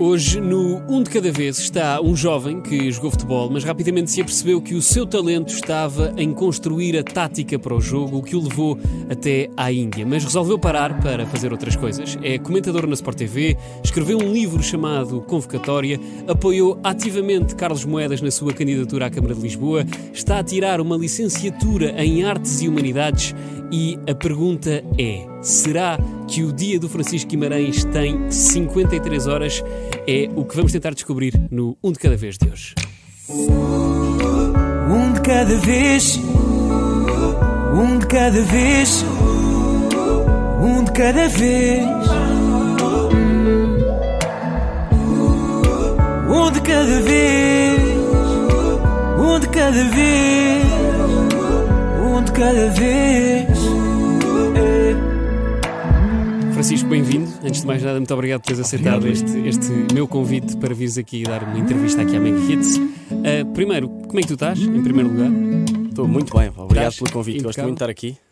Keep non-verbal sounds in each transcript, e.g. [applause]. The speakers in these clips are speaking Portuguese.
Hoje, no Um de Cada Vez, está um jovem que jogou futebol, mas rapidamente se apercebeu que o seu talento estava em construir a tática para o jogo, o que o levou até à Índia. Mas resolveu parar para fazer outras coisas. É comentador na Sport TV, escreveu um livro chamado Convocatória, apoiou ativamente Carlos Moedas na sua candidatura à Câmara de Lisboa, está a tirar uma licenciatura em Artes e Humanidades e a pergunta é: será que o dia do Francisco Guimarães tem 53 horas? É o que vamos tentar descobrir no Um de Cada Vez de hoje. Um de cada vez, um de cada vez, um de cada vez. Um de cada vez, um de cada vez, um de cada vez. Francisco, bem-vindo. Antes de mais nada, muito obrigado por teres aceitado este, este meu convite para vires aqui dar uma entrevista aqui à Mega Hits. Uh, primeiro, como é que tu estás, em primeiro lugar? Estou muito bem, obrigado Estás pelo convite. Gosto muito de estar aqui.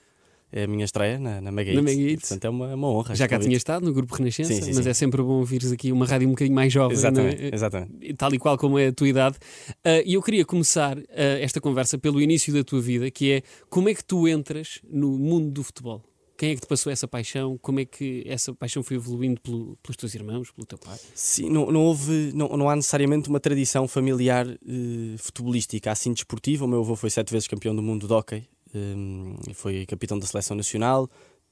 É a minha estreia na, na Mega Na e, Hits. Portanto, é uma, uma honra. Já cá tinha estado no Grupo Renascença, Sim, sim, mas sim. é sempre bom vires aqui uma rádio um bocadinho mais jovem, Exatamente, não é? exatamente. tal e qual como é a tua idade. Ah, E eu queria começar ah, esta conversa pelo início da tua vida, que é como é que tu entras no mundo do futebol? Quem é que te passou essa paixão? Como é que essa paixão foi evoluindo pelo- pelos teus irmãos, pelo teu pai? Sim, não, não houve, não, não há necessariamente uma tradição familiar eh, futebolística, assim desportiva. O meu avô foi sete vezes campeão do mundo de hóquei, eh, foi capitão da seleção nacional.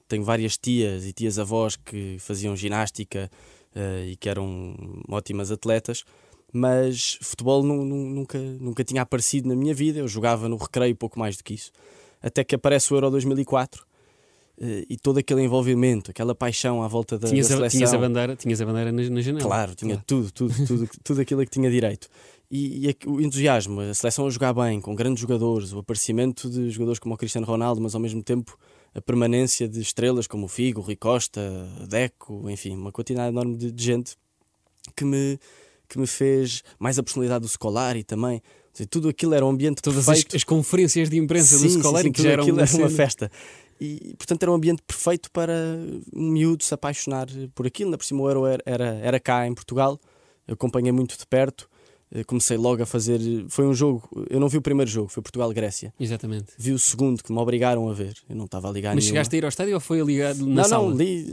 Tenho várias tias e tias-avós que faziam ginástica eh, e que eram ótimas atletas. Mas futebol nu- nu- nunca, nunca tinha aparecido na minha vida. Eu jogava no recreio pouco mais do que isso. Até que aparece o Euro 2004 eh, e todo aquele envolvimento, aquela paixão à volta da, Tinhas da a, seleção. tinhas a bandeira, tinhas a bandeira na, na janela. Claro, tinha tudo, tudo, tudo, [laughs] tudo aquilo a que tinha direito. E, e aqu- o entusiasmo, a seleção a jogar bem, com grandes jogadores, o aparecimento de jogadores como o Cristiano Ronaldo, mas ao mesmo tempo a permanência de estrelas como o Figo, o Rui Costa, Deco, enfim, uma quantidade enorme de, de gente que me, que me fez mais a personalidade do Scolari também. Tudo aquilo era um ambiente Todas as, perfeito. as conferências de imprensa Sim, do Scolari sim, que já aquilo uma, era uma cena. festa. E, portanto, era um ambiente perfeito para um miúdo se apaixonar por aquilo. Na por cima, o Euro era, era, era cá em Portugal. Eu acompanhei muito de perto. Eh, Comecei logo a fazer. Foi um jogo. Eu não vi o primeiro jogo, foi Portugal-Grécia. Exatamente. Vi o segundo que me obrigaram a ver. Eu não estava a ligar Mas nenhuma. chegaste a ir ao estádio ou foi ligado na não, sala? não, li,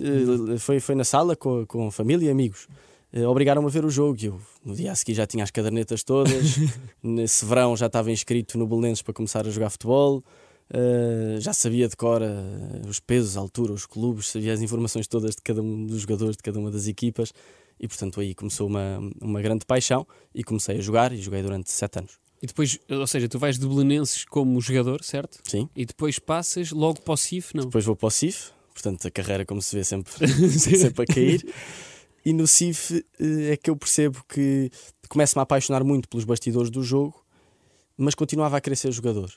eh, foi, foi na sala com, com família e amigos. Eh, Obrigaram-me a ver o jogo e eu no dia a seguir já tinha as cadernetas todas. [laughs] Nesse verão já estava inscrito no Belenenses para começar a jogar futebol. Eh, já sabia de cor eh, os pesos, a altura, os clubes, sabia as informações todas de cada um dos jogadores, de cada uma das equipas. E portanto aí começou uma, uma grande paixão e comecei a jogar e joguei durante sete anos. E depois, ou seja, tu vais de Belenenses como jogador, certo? Sim. E depois passas logo para o CIF, não? Depois vou para o CIF, portanto a carreira, como se vê, sempre, [laughs] sempre a cair. E no CIF eh, é que eu percebo que começo-me a apaixonar muito pelos bastidores do jogo, mas continuava a querer ser jogador.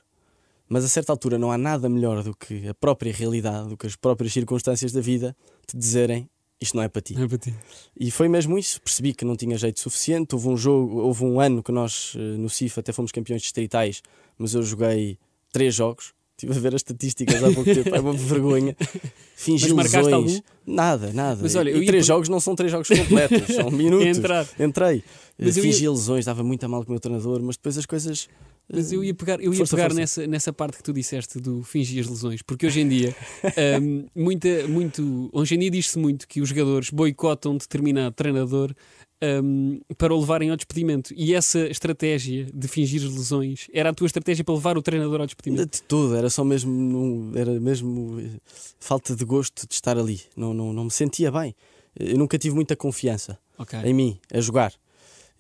Mas a certa altura não há nada melhor do que a própria realidade, do que as próprias circunstâncias da vida te dizerem isto não é para ti. Não é para ti. E foi mesmo isso, percebi que não tinha jeito suficiente. Houve um jogo, houve um ano que nós eh, no CIF até fomos campeões distritais, mas eu joguei três jogos. Estive a ver as estatísticas há pouco tempo, é uma [laughs] vergonha. Fingi Mas marcaste lesões. Nada, nada. Mas olha, e três per- jogos não são três jogos completos, são [laughs] minutos. Entrar. Entrei. Mas eu Fingi ia- lesões, dava muito a mal com o meu treinador, mas depois as coisas. Mas eu ia pegar, eu ia Força, pegar força. Nessa, nessa parte que tu disseste do fingir as lesões, porque hoje em dia, [laughs] hum, muita, muito, hoje em dia diz-se muito que os jogadores boicotam determinado treinador hum, para o levarem ao despedimento. E essa estratégia de fingir as lesões era a tua estratégia para levar o treinador ao despedimento. De tudo, era só mesmo, era mesmo eh, falta de gosto de estar ali. Não, não, não me sentia bem. Eu nunca tive muita confiança Ok. em mim, a jogar.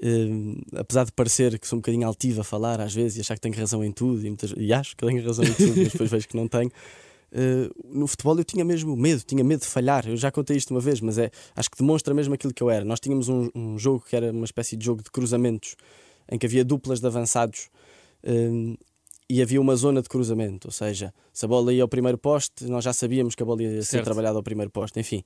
Eh, apesar de parecer que sou um bocadinho altivo a falar às vezes e achar que tenho razão em tudo, e, muitas- e acho que tenho razão em tudo, mas depois vejo que não tenho. [laughs] eh, no futebol eu tinha mesmo medo, tinha medo de falhar. Eu já contei isto uma vez, mas é, acho que demonstra mesmo aquilo que eu era. Nós tínhamos um, um jogo que era uma espécie de jogo de cruzamentos, em que havia duplas de avançados eh, e havia uma zona de cruzamento, ou seja, se a bola ia ao primeiro poste, nós já sabíamos que a bola ia ser Certo. trabalhada ao primeiro poste, enfim.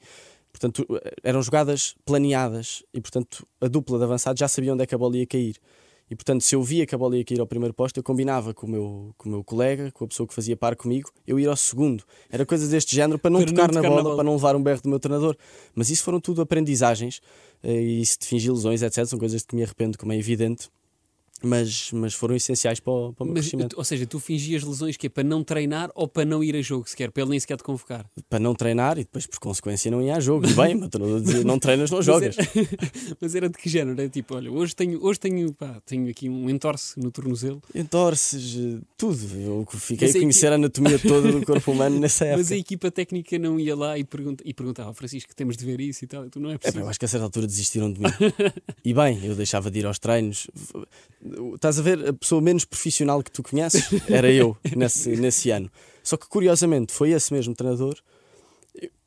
Portanto, eram jogadas planeadas e, portanto, a dupla de avançados já sabia onde é que a bola ia cair. E portanto, se eu via que a bola ia cair ao primeiro posto, eu combinava com o meu, com o meu colega, com a pessoa que fazia par comigo, eu ir ao segundo. Era coisas deste género para não, tocar, na, tocar na bola, bola. para não levar um berro do meu treinador. Mas isso foram tudo aprendizagens eh, e isso de fingir lesões, etc. São coisas de que me arrependo, como é evidente. Mas, mas foram essenciais para o, para o meu Mas, crescimento. ou seja, tu fingias lesões que é para não treinar ou para não ir a jogo sequer, para ele nem sequer te convocar. Para não treinar e depois, por consequência, não ia a jogo. Bem, o meu treinador dizia: não treinas, não [laughs] Mas jogas. era, [laughs] mas era de que género? Era tipo, olha, hoje tenho, hoje tenho, pá, tenho aqui um entorce no tornozelo, Entorces, eh, tudo. Eu fiquei Mas a aí conhecer a anatomia toda do corpo humano [laughs] nessa época. mas a equipa técnica não ia lá e, pergunta, e perguntava, Francisco, temos de ver isso e tal. Tu não é É, pá, preciso. eu acho que a certa altura desistiram de mim. e bem, eu deixava de ir aos treinos. Estás a ver, a pessoa menos profissional que tu conheces era eu [laughs] nesse, nesse ano. Só que curiosamente foi esse mesmo treinador.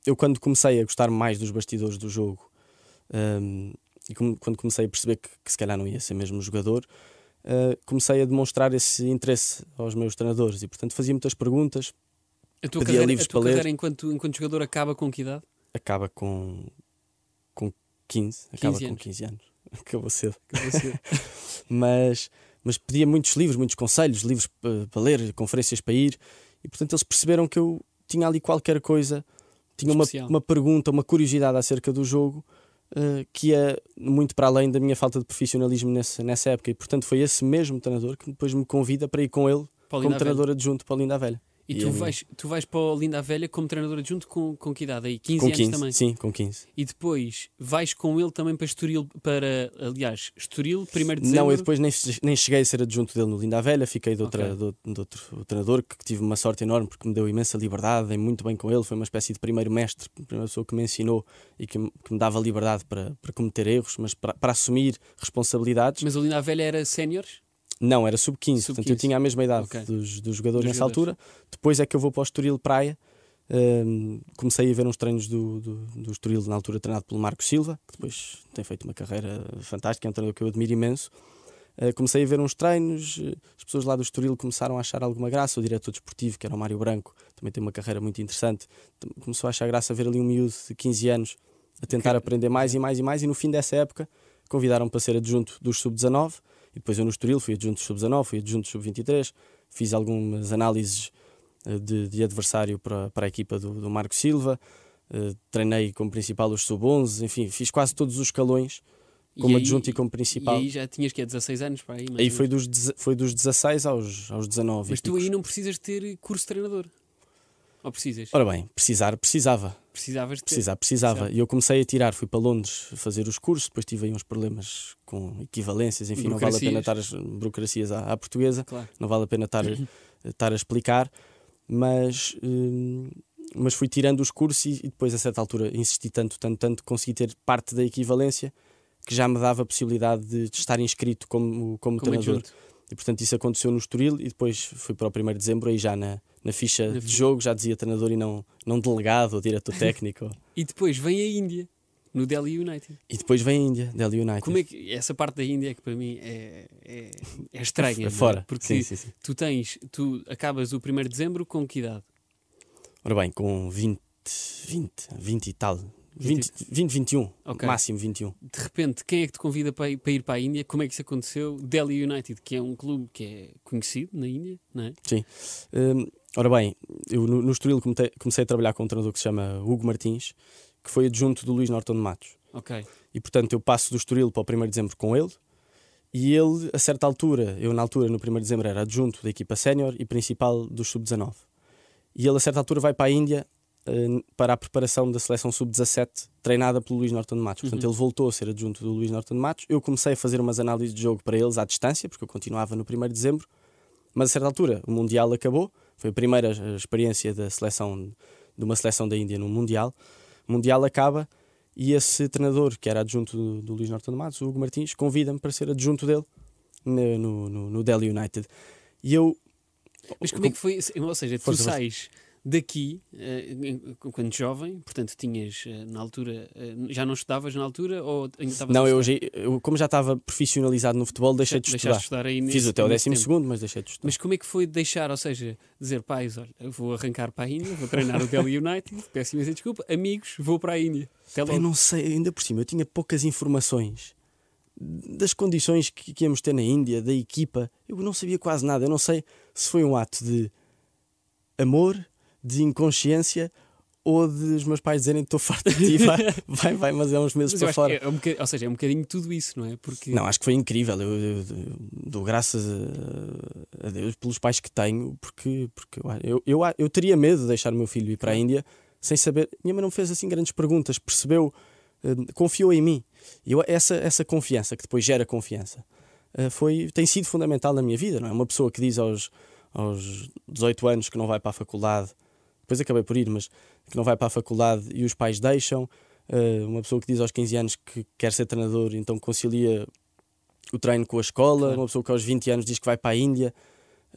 eu- quando comecei a gostar mais dos bastidores do jogo hum, e com- quando comecei a perceber que, que se calhar não ia ser mesmo jogador, uh, comecei a demonstrar esse interesse aos meus treinadores e, portanto, fazia muitas perguntas. a tua pedia carreira, livros a tua para ler. carreira enquanto, enquanto jogador acaba com que idade? Acaba com, com 15, acaba 15 com anos. 15 anos. Acabou [laughs] cedo. Que você- [laughs] mas, mas pedia muitos livros, muitos conselhos, livros pa- para ler, conferências para ir, e portanto eles perceberam que eu tinha ali qualquer coisa, tinha uma, Especial. uma pergunta, uma curiosidade acerca do jogo eh, que ia muito para além da minha falta de profissionalismo nessa, nessa época, e portanto foi esse mesmo treinador que depois me convida para ir com ele como Linda treinador adjunto para o Linda Velha. E tu a- vais, tu vais para o Linda a Velha como treinador adjunto com, com que idade? Aí 15 Com anos 15, também. sim, com 15. E depois vais com ele também para Estoril, para, aliás, Estoril, 1 de dezembro. Não, eu depois nem, nem cheguei a ser adjunto dele no Linda a Velha, fiquei de, outra, Ok. de, outro- de outro treinador que tive uma sorte enorme porque me deu imensa liberdade, dei muito bem com ele, foi uma espécie de primeiro mestre, primeira pessoa que me ensinou e que, me- que me dava liberdade para, para cometer erros, mas para, para assumir responsabilidades. Mas o Linda a Velha era séniores? Não, era sub-15, Sub-15. portanto eu tinha a mesma idade Ok. dos, dos jogadores Dos nessa jogadores. altura. Depois é que eu vou para o Estoril Praia. Hum, comecei a ver uns treinos do, do, do Estoril, na altura treinado pelo Marco Silva, que depois tem feito uma carreira fantástica, é um treinador que eu admiro imenso. Uh, comecei a ver uns treinos, as pessoas lá do Estoril começaram a achar alguma graça. O diretor desportivo, que era o Mário Branco, também tem uma carreira muito interessante, começou a achar graça ver ali um miúdo de 15 anos a tentar Ok. aprender mais e mais e mais. E no fim dessa época convidaram para ser adjunto dos sub-19. E depois eu no Estoril fui adjunto dos sub-19, fui adjunto dos sub-23, fiz algumas análises uh, de, de adversário para, para a equipa do, do Marco Silva. uh, treinei como principal os sub-11, enfim, fiz quase todos os escalões como E aí- adjunto e como principal. E aí já tinhas que é 16 anos para aí. Aí foi dos, foi dos 16 aos, aos 19. Mas tu aí não precisas ter curso de treinador. Ou precisas? Ora bem, precisar, precisava. Precisavas de. Precisar, precisava. Certo. E eu comecei a tirar, fui para Londres fazer os cursos, depois tive aí uns problemas com equivalências, enfim, não vale a pena estar as burocracias à, à portuguesa, Claro. não vale a pena estar, [clears throat] estar a explicar, mas, hum, mas fui tirando os cursos e, e depois a certa altura insisti tanto, tanto, tanto, consegui ter parte da equivalência que já me dava a possibilidade de, de estar inscrito como, como, Como treinador. adjunto. E portanto isso aconteceu no Estoril e depois fui para o 1 de dezembro aí já na, na ficha Na de jogo já dizia treinador e não, não delegado ou diretor [laughs] técnico. E depois vem a Índia, no Delhi United. e depois vem a Índia, Delhi United. Como é que essa parte da Índia é que para mim é, é, é estranha? É é? fora. Porque Sim, sim, sim. tu tens, tu acabas o 1 de dezembro com que idade? Ora bem, com 20, 20, 20 e tal. 20, 20 21, Ok. máximo 21. De repente, quem é que te convida para ir, para ir para a Índia? Como é que isso aconteceu? Delhi United, que é um clube que é conhecido na Índia, não é? Hum, ora bem, eu no, no Estoril comecei, comecei a trabalhar com um treinador que se chama Hugo Martins, que foi adjunto do Luís Norton de Matos. Ok. E portanto eu passo do Estoril para o 1 de dezembro com ele. E ele, a certa altura, eu na altura, no 1 de dezembro, era adjunto da equipa sénior e principal do sub-19. E ele, a certa altura, vai para a Índia para a preparação da seleção sub-17, treinada pelo Luís Norton de Matos. Portanto, Uhum. ele voltou a ser adjunto do Luís Norton de Matos. Eu comecei a fazer umas análises de jogo para eles à distância, porque eu continuava no 1 de dezembro. Mas a certa altura, o Mundial acabou. Foi a primeira eh, experiência da seleção, de uma seleção da Índia no Mundial. O Mundial acaba e esse treinador, que era adjunto do, do Luís Norton de Matos, o Hugo Martins, convida-me para ser adjunto dele no, no, no- Delhi United. E eu. Mas como é que foi? Ou seja, tu sais daqui, eh, quando jovem, portanto tinhas eh, na altura, eh, já não estudavas na altura ou ainda estavas Não, eu, eu, como já estava profissionalizado no futebol, deixei de estudar. de estudar aí Fiz nesse- até o nesse décimo tempo. segundo, mas deixei de estudar. Mas como é que foi deixar, ou seja, dizer pais, olha, vou arrancar para a Índia, vou treinar o Delhi United, [laughs] peço imensa desculpa, amigos, vou para a Índia. Eu não sei, ainda por cima, eu tinha poucas informações das condições que, que íamos ter na Índia, da equipa. Eu não sabia quase nada. Eu não sei se foi um ato de amor, de inconsciência ou de os meus pais dizerem que estou farto de ti, vai, [laughs] vai, vai, mas é uns meses para fora. é um ou seja, é um bocadinho tudo isso, não é? Porque Não, acho que foi incrível. Eu, eu- eu dou graças a, Deus pelos pais que tenho, porque, porque eu, eu, eu teria medo de deixar o meu filho ir para a Índia sem saber. Minha mãe não fez assim grandes perguntas, percebeu, eh, confiou em mim. E essa, essa confiança, que depois gera confiança, eh, foi, tem sido fundamental na minha vida. Não é? Uma pessoa que diz aos, aos 18 anos que não vai para a faculdade, depois acabei por ir, mas que não vai para a faculdade e os pais deixam. Eh, uma pessoa que diz aos 15 anos que quer ser treinador, então concilia o treino com a escola. Claro. Uma pessoa que aos 20 anos diz que vai para a Índia.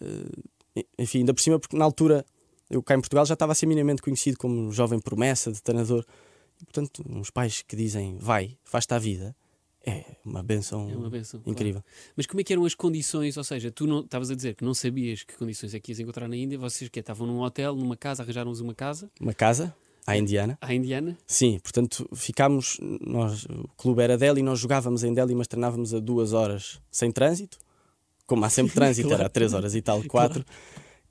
Eh, enfim, ainda por cima, porque na altura eu cá em Portugal já estava a ser minimamente conhecido como jovem promessa de treinador. E, portanto, uns pais que dizem vai, faz-te a vida, é uma benção, é uma benção. claro. incrível. Mas como é que eram as condições? Ou seja, tu não estavas a dizer que não sabias que condições é que ias encontrar na Índia, vocês que estavam num hotel, numa casa, arranjaram-vos uma casa Uma casa, à indiana. à indiana. Sim, portanto, ficámos. Nós, o clube era Delhi, nós jogávamos em Delhi, mas treinávamos a duas horas sem trânsito. Como há sempre [laughs] trânsito, Claro. era três horas e tal, quatro.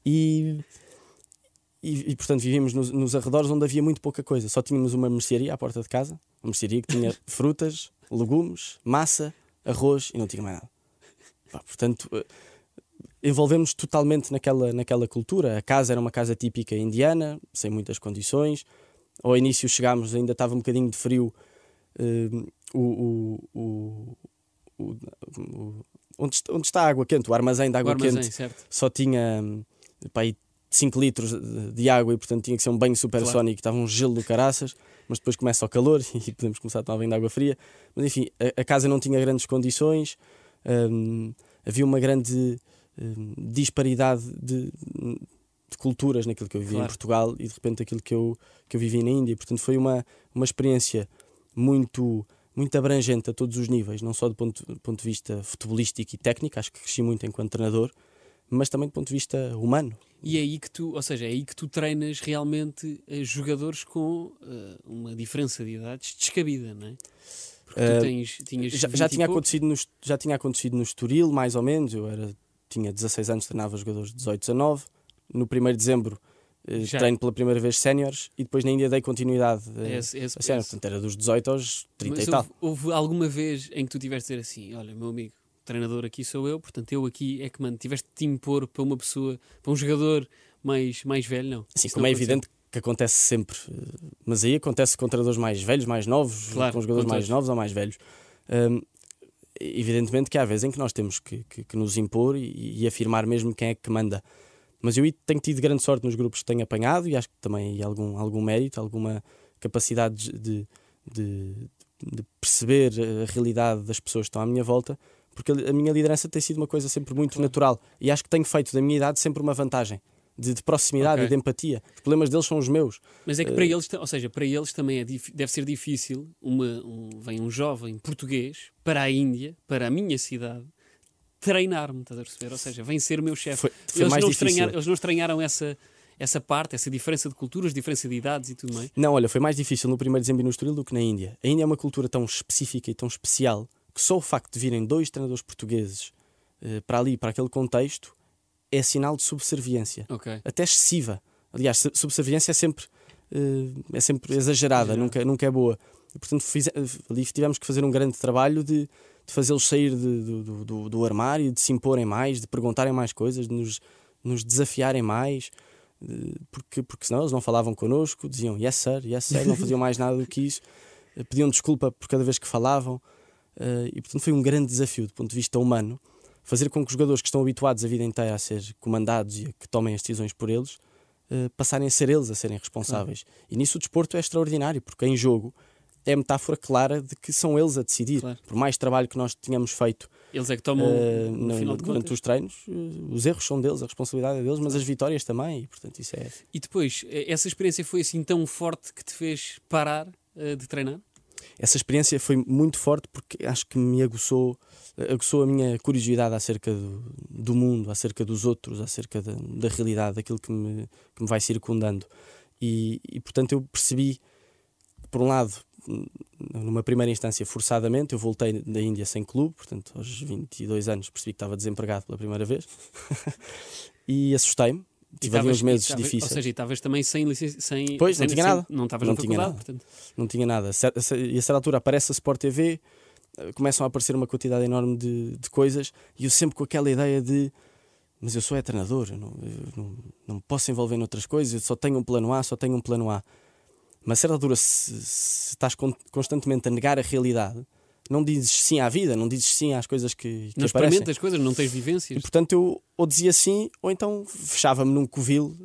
E, e, e, portanto, vivíamos nos, nos arredores onde havia muito pouca coisa. Só tínhamos uma mercearia à porta de casa, uma mercearia que tinha [laughs] frutas, legumes, massa, arroz e não tinha mais nada. Pá, portanto, eh, envolvemos totalmente naquela, naquela cultura. A casa era uma casa típica indiana, sem muitas condições. Ao início chegámos, ainda estava um bocadinho de frio. eh, o, o, o, o- onde, está, onde está a água quente, o armazém de O água armazém, quente, certo? só tinha hum, pá, aí 5 litros de, de água e, portanto, tinha que ser um banho supersónico. Estava um gelo do caraças, mas depois começa o calor [laughs] e podemos começar a tomar banho de água fria. Mas, enfim, a, a casa não tinha grandes condições, hum, havia uma grande hum, disparidade de, de culturas naquilo que eu vivia em Claro. Portugal e, de repente, aquilo que eu, que eu vivi na Índia. Portanto, foi uma, uma experiência muito muito abrangente a todos os níveis, não só do ponto, ponto de vista futebolístico e técnico, acho que cresci muito enquanto treinador, mas também do ponto de vista humano. E é aí que tu, ou seja, é aí que tu treinas realmente eh, jogadores com eh, uma diferença de idades descabida, não é? Porque Eh, tu tens, tinhas Já, 20 já tinha acontecido no, já tinha acontecido no Estoril, mais ou menos, eu era, tinha 16 anos, treinava jogadores de 18, 19, no 1 de dezembro eh, treino pela primeira vez séniores e depois na Índia dei continuidade eh, Esse- esse- a portanto era dos 18 aos 30 Mas e tal. houve, houve alguma vez em que tu tiveste de dizer assim: olha, meu amigo, treinador aqui sou eu, portanto eu aqui é que mando. Tiveste de te impor para uma pessoa, para um jogador mais, mais velho, não? Sim, Isso como não é aconteceu. evidente que acontece sempre, eh, mas aí acontece com treinadores mais velhos, mais novos, Claro, com jogadores mais novos ou mais velhos. Hum, evidentemente que há vezes em que nós temos que, que- que nos impor e, e afirmar mesmo quem é que manda. Mas eu tenho tido grande sorte nos grupos que tenho apanhado e acho que também há algum, algum mérito, alguma capacidade de, de, de perceber a realidade das pessoas que estão à minha volta, porque a minha liderança tem sido uma coisa sempre muito Claro. natural e acho que tenho feito da minha idade sempre uma vantagem. De, de proximidade Ok. e de empatia. Os problemas deles são os meus. Mas é que Eh, para eles, ta- ou seja, para eles também é deve ser difícil. Uma, um, vem um jovem português para a Índia, para a minha cidade, treinar-me, estás a perceber? Ou seja, vem ser o meu chefe. Eles, eles não estranharam essa, essa parte, essa diferença de culturas, diferença de idades e tudo mais. Não, olha, foi mais difícil no primeiro dezembro no Estoril do que na Índia. A Índia é uma cultura tão específica e tão especial que só o facto de virem dois treinadores portugueses eh, para ali, para aquele contexto, é sinal de subserviência. Ok. Até excessiva. Aliás, su- subserviência é sempre, eh, é sempre exagerada, nunca, nunca é boa. E, portanto, fize- ali tivemos que fazer um grande trabalho de, de fazê-los sair de- do, do, do, armário, de se imporem mais, de perguntarem mais coisas, de nos, nos desafiarem mais. Porque, porque senão eles não falavam connosco, diziam yes sir, yes sir, não faziam mais nada do que isso, [laughs] pediam desculpa por cada vez que falavam. Eh, E portanto foi um grande desafio do ponto de vista humano fazer com que os jogadores que estão habituados a vida inteira a ser comandados e a que tomem as decisões por eles eh, passarem a ser eles a serem responsáveis. E nisso o desporto é extraordinário, porque em jogo é a metáfora clara de que são eles a decidir. Claro. Por mais trabalho que nós tenhamos feito Eles é que tomam, eh, no no- durante contas. os treinos, eh, os erros são deles, a responsabilidade é deles, mas as vitórias também, e portanto isso é. E depois, essa experiência foi assim tão forte que te fez parar eh, de treinar? Essa experiência foi muito forte porque acho que me aguçou, aguçou a minha curiosidade acerca do, do mundo, acerca dos outros, acerca da, da realidade, daquilo que me, que me vai circundando. E, e portanto eu percebi, por um lado, numa primeira instância forçadamente. Eu voltei da Índia sem clube, portanto, aos 22 anos percebi que estava desempregado pela primeira vez [laughs] e assustei-me. Tive ali uns meses tavas, difíceis. Ou seja, estavas também sem licença. Sem, Pois, sem, não tinha sem- nada. Não estavas Não na tinha nada. portanto. não tinha nada. E a certa altura aparece a Sport TV, eh, começam a aparecer uma quantidade enorme de, de coisas e eu sempre com aquela ideia de mas eu sou é treinador, eu não, eu não, não me posso envolver noutras coisas, eu só tenho um plano A, só tenho um plano A. Mas a certa altura, se, se estás con- constantemente a negar a realidade, não dizes sim à vida, não dizes sim às coisas que, que Não aparecem. experimentas coisas, não tens E vivências. portanto eu ou dizia sim, ou então fechava-me num covil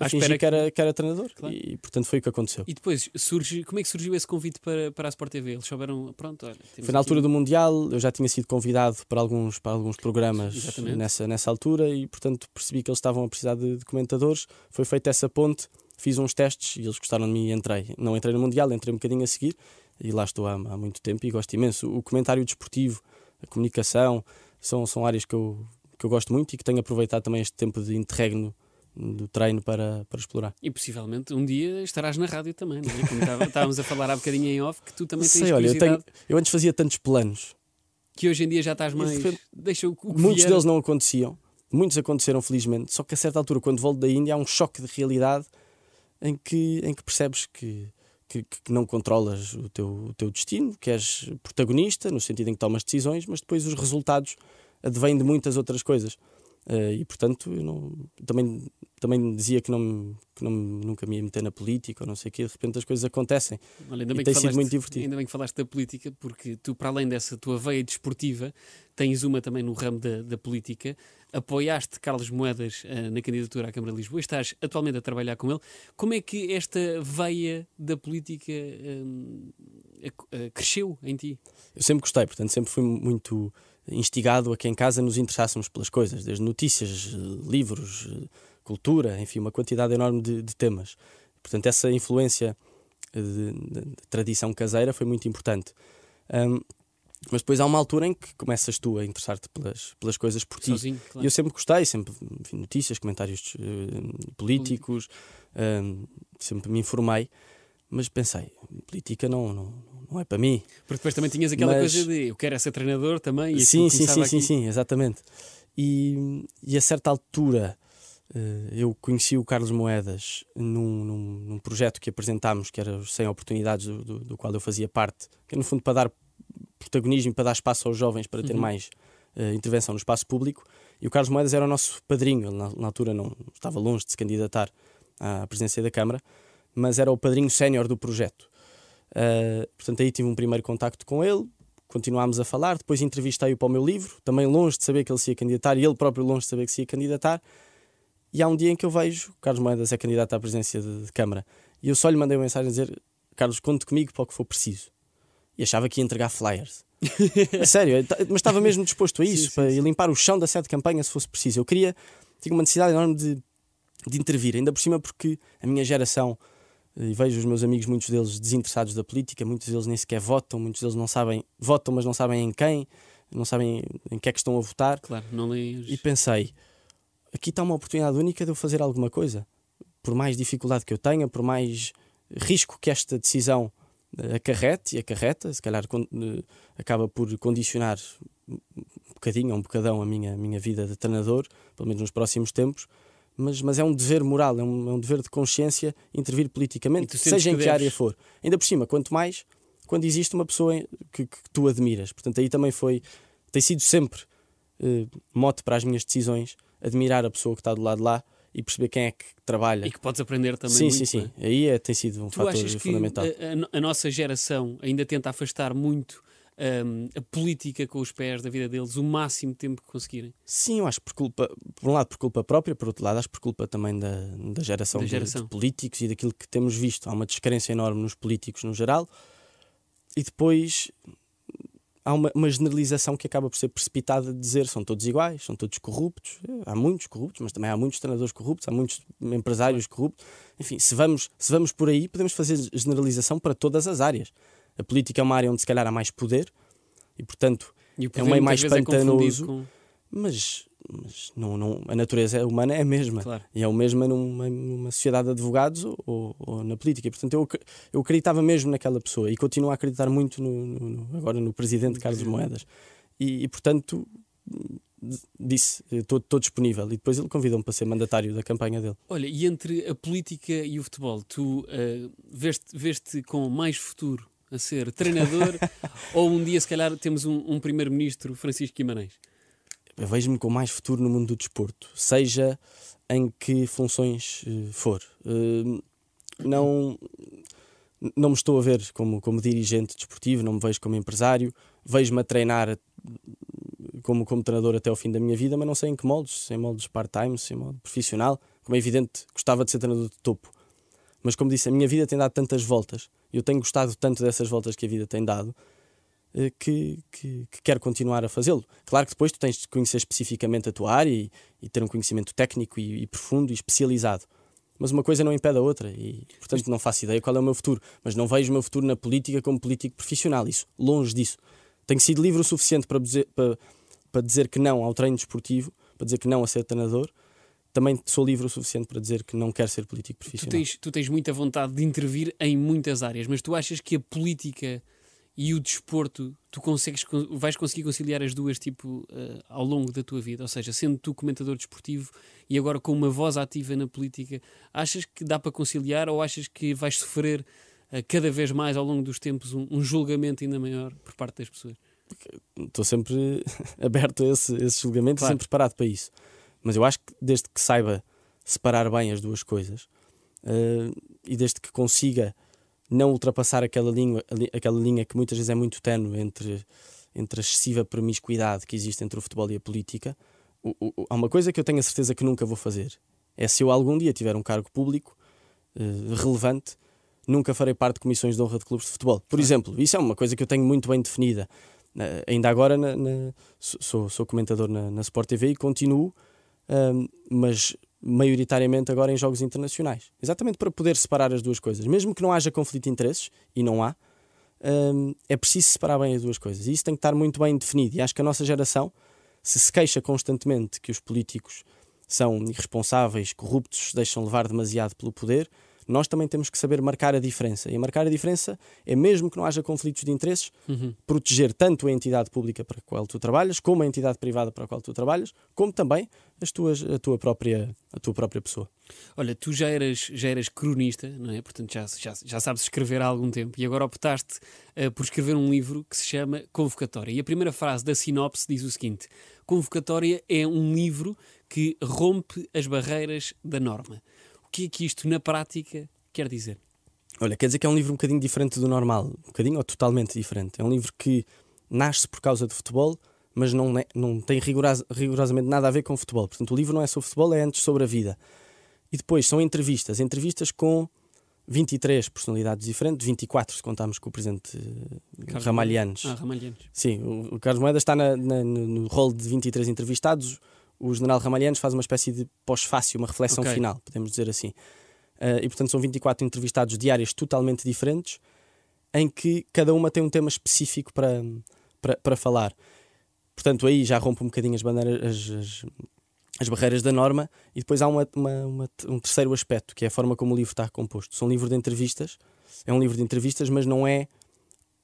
À a espera fingir que era, que era treinador. Claro. E portanto foi o que aconteceu. E depois, surge, como é que surgiu esse convite para, para a Sport TV? Eles souberam, pronto, olha, Foi na aqui- altura do Mundial, eu já tinha sido convidado para alguns, para alguns programas Exatamente. nessa, nessa altura e, portanto, percebi que eles estavam a precisar de, de comentadores. Foi feita essa ponte, fiz uns testes e eles gostaram de mim e entrei. Não entrei no Mundial, entrei um bocadinho a seguir e lá estou há, há muito tempo e gosto imenso. O comentário desportivo, a comunicação, são, são áreas que eu, que eu gosto muito e que tenho aproveitado também este tempo de interregno do treino para, para explorar. E possivelmente um dia estarás na rádio também, não é? Como estávamos a falar há bocadinho em off, que tu também tens Sei, olha, eu, tenho, eu antes fazia tantos planos que hoje em dia já estás mais. repente, Deixa o, Muitos vier. deles não aconteciam, muitos aconteceram felizmente, só que a certa altura, quando volto da Índia, há um choque de realidade em que, em que percebes que, que, que não controlas o teu, o teu destino, que és protagonista, no sentido em que tomas decisões, mas depois os resultados advêm de muitas outras coisas. Eh, e portanto, eu não, também, também dizia que, não, que não, nunca me ia meter na política ou não sei o quê, de repente as coisas acontecem. Olha, ainda E bem tem que sido falaste, muito divertido. Ainda bem que falaste da política, porque tu, para além dessa tua veia desportiva, tens uma também no ramo da, da política. Apoiaste Carlos Moedas eh, na candidatura à Câmara de Lisboa, estás atualmente a trabalhar com ele. Como é que esta veia da política eh, cresceu em ti? Eu sempre gostei, portanto, sempre fui muito instigado a que em casa nos interessássemos pelas coisas, desde notícias, livros, cultura, enfim, uma quantidade enorme de, de temas. Portanto, essa influência eh, de, de- de tradição caseira foi muito importante. Ahm, mas depois há uma altura em que começas tu a interessar-te pelas, pelas coisas por ti. E claro. eu sempre gostei, sempre vi notícias, comentários eh, políticos, ahm, sempre me informei, mas pensei, política não, não, não é para mim. Porque depois também tinhas aquela Mas- coisa de eu quero ser treinador também. E Sim, aquilo sim, sim, sim, aqui. sim, exatamente. E, e a certa altura eh, eu conheci o Carlos Moedas num, num, num projeto que apresentámos, que era os 100 oportunidades, do, do, do qual eu fazia parte, que é no fundo para dar protagonismo, para dar espaço aos jovens, para ter Uhum. mais eh, intervenção no espaço público. E o Carlos Moedas era o nosso padrinho, ele na, na altura não estava longe de se candidatar à presidência da Câmara, mas era o padrinho sénior do projeto. Uh, portanto, aí tive um primeiro contacto com ele, continuámos a falar, depois entrevistei-o para o meu livro, também longe de saber que ele se ia candidatar e ele próprio longe de saber que se ia candidatar. E há um dia em que eu vejo, Carlos Moedas é candidato à presidência de, de Câmara, e eu só lhe mandei uma mensagem a dizer: Carlos, conte comigo para o que for preciso. E achava que ia entregar flyers. [laughs] Sério, mas estava mesmo disposto a isso, Sim, sim, para ir limpar o chão da sede de campanha se fosse preciso. Eu queria, tinha uma necessidade enorme de, de intervir, ainda por cima porque a minha geração, e vejo os meus amigos, muitos deles desinteressados da política, muitos deles nem sequer votam, muitos deles não sabem, votam, mas não sabem em quem, não sabem em que é que estão a votar. Claro, não leio. E pensei, aqui está uma oportunidade única de eu fazer alguma coisa. Por mais dificuldade que eu tenha, por mais risco que esta decisão eh, acarrete e acarreta, se calhar eh, acaba por condicionar um bocadinho, um bocadão a minha, a minha vida de treinador, pelo menos nos próximos tempos, mas, mas é um dever moral, é um, é um dever de consciência intervir politicamente, seja em que que área deves? for. Ainda por cima, quanto mais quando existe uma pessoa que, que tu admiras. Portanto, aí também foi, tem sido sempre eh, mote para as minhas decisões, admirar a pessoa que está do lado de lá e perceber quem é que trabalha. E que podes aprender também. sim, muito, sim, sim. é? Aí é, tem sido um Tu fator fundamental. a, a- a nossa geração ainda tenta afastar muito hum, a política com os pés da vida deles o máximo tempo que conseguirem? Sim, eu acho por culpa, por um lado por culpa própria, por outro lado acho por culpa também da, da geração, Da de- geração. De, políticos e daquilo que temos visto. Há uma descrença enorme nos políticos no geral e depois há uma, uma generalização que acaba por ser precipitada de dizer são todos iguais, são todos corruptos. Há muitos corruptos, mas também há muitos treinadores corruptos, há muitos empresários corruptos. Enfim, se vamos, se vamos por aí, podemos fazer generalização para todas as áreas. A política é uma área onde se calhar há mais poder e, portanto, E É um meio mais é pantanoso. com- mas mas não, não, a natureza humana é a mesma. Claro. E é o mesmo numa, numa sociedade de advogados ou, ou na política. E, portanto, eu, eu acreditava mesmo naquela pessoa e continuo a acreditar muito no, no, agora no presidente Carlos Moedas. E, e portanto, disse: estou disponível. E depois ele convidou-me para ser mandatário da campanha dele. Olha, e entre a política e o futebol, tu uh, veste, veste com mais futuro a ser treinador [laughs] ou um dia, se calhar, temos um, um primeiro-ministro, Francisco Guimarães? Vejo-me com mais futuro no mundo do desporto, seja em que funções uh, for. Uh, não, não me estou a ver como, como dirigente desportivo, não me vejo como empresário, vejo-me a treinar como, como treinador até ao fim da minha vida, mas não sei em que moldes, sem moldes part-time, sem modo profissional. Como é evidente, gostava de ser treinador de topo. Mas como disse, a minha vida tem dado tantas voltas, eu tenho gostado tanto dessas voltas que a vida tem dado, eh, que, que, que quero continuar a fazê-lo. Claro que depois tu tens de conhecer especificamente a tua área e, e ter um conhecimento técnico e, e, profundo e especializado. Mas uma coisa não impede a outra e, portanto, não faço ideia qual é o meu futuro. Mas não vejo o meu futuro na política como político profissional. Isso, longe disso. Tenho sido livre o suficiente para dizer, para, para dizer que não ao treino desportivo, para dizer que não a ser treinador, também sou livre o suficiente para dizer que não quero ser político profissional. Tu tens, tu tens muita vontade de intervir em muitas áreas, mas tu achas que a política e o desporto, tu consegues, vais conseguir conciliar as duas tipo, uh, ao longo da tua vida? Ou seja, sendo tu comentador desportivo e agora com uma voz ativa na política, achas que dá para conciliar ou achas que vais sofrer uh, cada vez mais ao longo dos tempos um, um julgamento ainda maior por parte das pessoas? estou sempre [laughs] aberto a esse, esse julgamento claro. e sempre preparado para isso. Mas eu acho que desde que saiba separar bem as duas coisas uh, e desde que consiga não ultrapassar aquela linha, aquela linha que muitas vezes é muito tenue entre, entre a excessiva promiscuidade que existe entre o futebol e a política, o, o, há uma coisa que eu tenho a certeza que nunca vou fazer. É se eu algum dia tiver um cargo público uh, relevante, nunca farei parte de comissões de honra de clubes de futebol. Por exemplo, isso é uma coisa que eu tenho muito bem definida ainda agora na, na, sou, sou comentador na, na Sport TV e continuo, mas maioritariamente agora em jogos internacionais. Exatamente para poder separar as duas coisas. Mesmo que não haja conflito de interesses, e não há, é preciso separar bem as duas coisas. E isso tem que estar muito bem definido. E acho que a nossa geração, se se queixa constantemente que os políticos são irresponsáveis, corruptos, deixam levar demasiado pelo poder, nós também temos que saber marcar a diferença. E marcar a diferença é, mesmo que não haja conflitos de interesses, uhum. proteger tanto a entidade pública para a qual tu trabalhas, como a entidade privada para a qual tu trabalhas, como também as tuas, a, tua própria, a tua própria pessoa. Olha, tu já eras, já eras cronista, não é? Portanto, já, já, já sabes escrever há algum tempo e agora optaste uh, por escrever um livro que se chama Convocatória. E a primeira frase da sinopse diz o seguinte: Convocatória é um livro que rompe as barreiras da norma que é que isto na prática quer dizer? Olha, quer dizer que é um livro um bocadinho diferente do normal, um bocadinho ou totalmente diferente. É um livro que nasce por causa do futebol, mas não, é, não tem rigoros, rigorosamente nada a ver com futebol. Portanto, o livro não é sobre futebol, é antes sobre a vida. E depois são entrevistas, entrevistas com 23 personalidades diferentes, 24 se contarmos com o presidente Carlos Ramalhianos. Ah, Ramalhianos. Sim, o, o Carlos Moedas está na, na, no rol de 23 entrevistados, o general Ramalhianos faz uma espécie de pós-fácil, uma reflexão okay. final, podemos dizer assim. Uh, e portanto são 24 entrevistados de áreas totalmente diferentes, em que cada uma tem um tema específico para, para, para falar. Portanto, aí já rompe um bocadinho as, bandeiras, as, as, as barreiras da norma, e depois há uma, uma, uma, um terceiro aspecto, que é a forma como o livro está composto. São livro de entrevistas, é um livro de entrevistas, mas não é